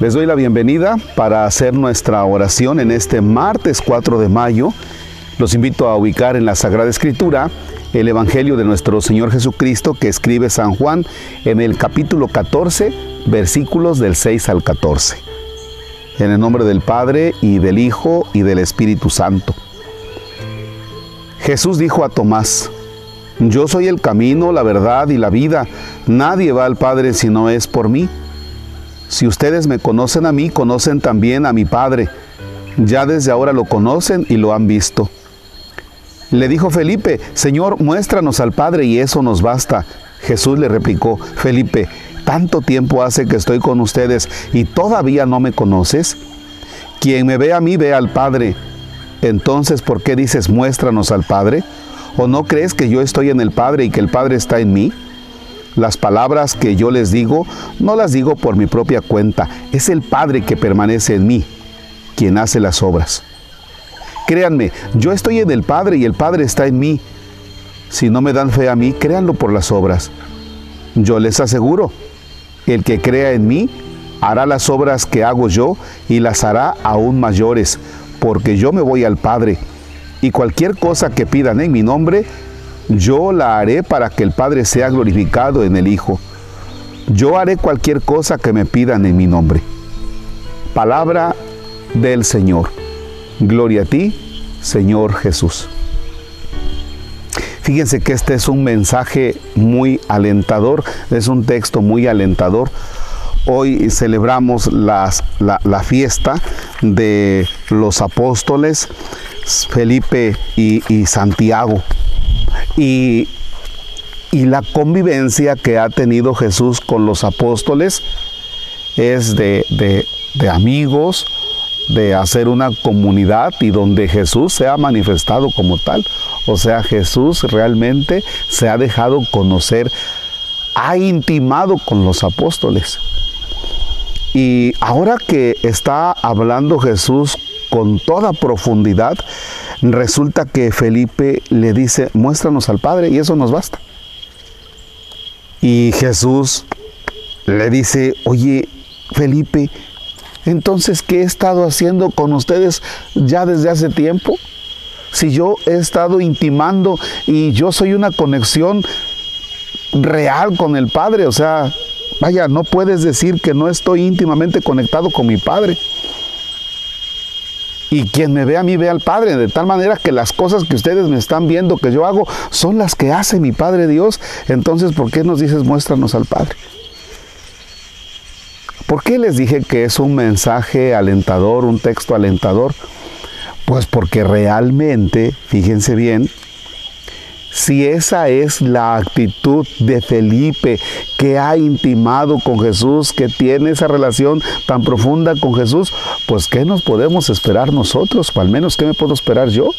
Les doy la bienvenida para hacer nuestra oración en este martes 4 de mayo. Los invito a ubicar en la Sagrada Escritura el Evangelio de nuestro Señor Jesucristo que escribe San Juan en el capítulo 14, versículos del 6 al 14. En el nombre del Padre y del Hijo y del Espíritu Santo. Jesús dijo a Tomás, Yo soy el camino, la verdad y la vida. Nadie va al Padre si no es por mí. Si ustedes me conocen a mí, conocen también a mi Padre. Ya desde ahora lo conocen y lo han visto. Le dijo Felipe, Señor, muéstranos al Padre y eso nos basta. Jesús le replicó, Felipe, tanto tiempo hace que estoy con ustedes y todavía no me conoces. Quien me ve a mí ve al Padre. Entonces, ¿por qué dices, muéstranos al Padre? ¿O no crees que yo estoy en el Padre y que el Padre está en mí? Las palabras que yo les digo, no las digo por mi propia cuenta, es el Padre que permanece en mí, quien hace las obras. Créanme, yo estoy en el Padre y el Padre está en mí. Si no me dan fe a mí, créanlo por las obras. Yo les aseguro, el que crea en mí hará las obras que hago yo y las hará aún mayores, porque yo me voy al Padre. Y cualquier cosa que pidan en mi nombre, yo la haré para que el Padre sea glorificado en el Hijo. Yo haré cualquier cosa que me pidan en mi nombre. Palabra del Señor. Gloria a ti, Señor Jesús. Fíjense que este es un mensaje muy alentador, es un texto muy alentador. Hoy celebramos la, fiesta de los apóstoles Felipe y, y Santiago y, la convivencia que ha tenido Jesús con los apóstoles es de, de amigos, de hacer una comunidad y donde Jesús se ha manifestado como tal. O sea, Jesús realmente se ha dejado conocer, ha intimado con los apóstoles. Y ahora que está hablando Jesús con toda profundidad, resulta que Felipe le dice, muéstranos al Padre y eso nos basta. Y Jesús le dice, oye, Felipe, entonces, ¿qué he estado haciendo con ustedes ya desde hace tiempo? Si yo he estado intimando y yo soy una conexión real con el Padre, o sea, vaya, no puedes decir que no estoy íntimamente conectado con mi Padre. Y quien me ve a mí ve al Padre, de tal manera que las cosas que ustedes me están viendo que yo hago son las que hace mi Padre Dios. Entonces, ¿por qué nos dices muéstranos al Padre? ¿Por qué les dije que es un mensaje alentador, un texto alentador? Pues porque realmente, fíjense bien, si esa es la actitud de Felipe, que ha intimado con Jesús, que tiene esa relación tan profunda con Jesús, pues ¿qué nos podemos esperar nosotros? O al menos ¿qué me puedo esperar yo?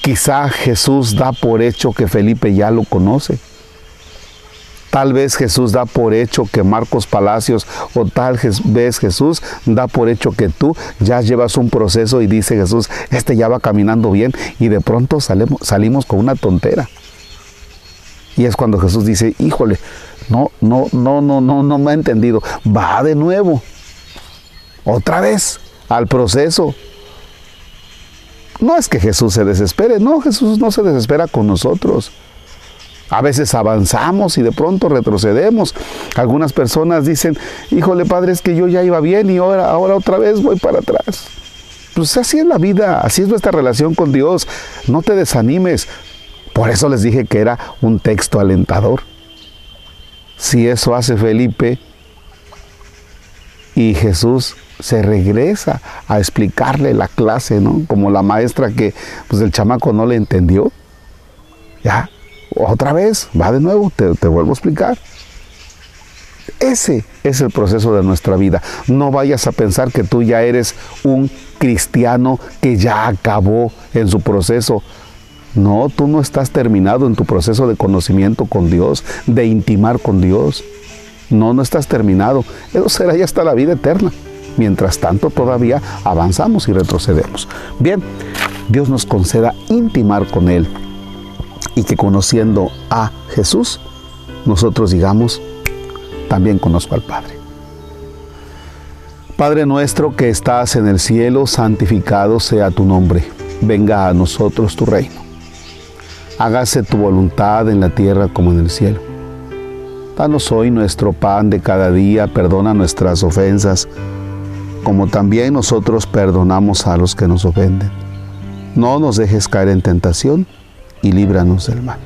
Quizá Jesús da por hecho que Felipe ya lo conoce. Tal vez Jesús da por hecho que Marcos Palacios o tal vez Jesús da por hecho que tú ya llevas un proceso y dice Jesús, este ya va caminando bien y de pronto salimos, con una tontera. Y es cuando Jesús dice, híjole, no, no, no, no, no, no me ha entendido. Va de nuevo. Otra vez al proceso. No es que Jesús se desespere, no, Jesús no se desespera con nosotros. A veces avanzamos y de pronto retrocedemos. Algunas personas dicen, híjole padre, es que yo ya iba bien y ahora, ahora otra vez voy para atrás. Pues así es la vida, así es nuestra relación con Dios. No te desanimes. Por eso les dije que era un texto alentador. Si eso hace Felipe y Jesús se regresa a explicarle la clase, ¿no? Como la maestra que pues el chamaco no le entendió. Ya, otra vez, va de nuevo, te, vuelvo a explicar. Ese es el proceso de nuestra vida. No vayas a pensar que tú ya eres un cristiano que ya acabó en su proceso. No, tú no estás terminado en tu proceso de conocimiento con Dios, de intimar con Dios. No, no estás terminado. Eso será ya hasta la vida eterna. Mientras tanto, todavía avanzamos y retrocedemos. Bien, Dios nos conceda intimar con Él y que conociendo a Jesús, nosotros digamos, también conozco al Padre. Padre nuestro que estás en el cielo, santificado sea tu nombre. Venga a nosotros tu reino. Hágase tu voluntad en la tierra como en el cielo. Danos hoy nuestro pan de cada día, perdona nuestras ofensas, como también nosotros perdonamos a los que nos ofenden. No nos dejes caer en tentación y líbranos del mal.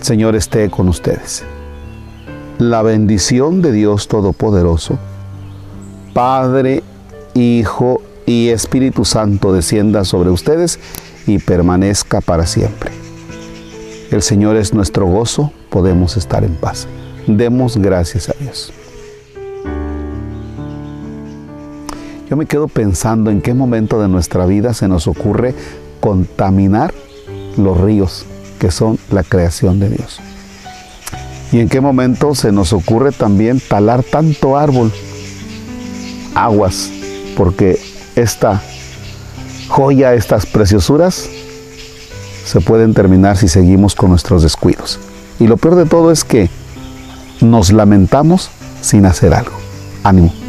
Señor esté con ustedes. La bendición de Dios Todopoderoso, Padre, Hijo y Espíritu Santo descienda sobre ustedes y permanezca para siempre. El Señor es nuestro gozo, podemos estar en paz. Demos gracias a Dios. Yo me quedo pensando en qué momento de nuestra vida se nos ocurre contaminar los ríos, que son la creación de Dios. Y en qué momento se nos ocurre también talar tanto árbol, aguas, porque esta joya, estas preciosuras, se pueden terminar si seguimos con nuestros descuidos. Y lo peor de todo es que nos lamentamos sin hacer algo. Ánimo.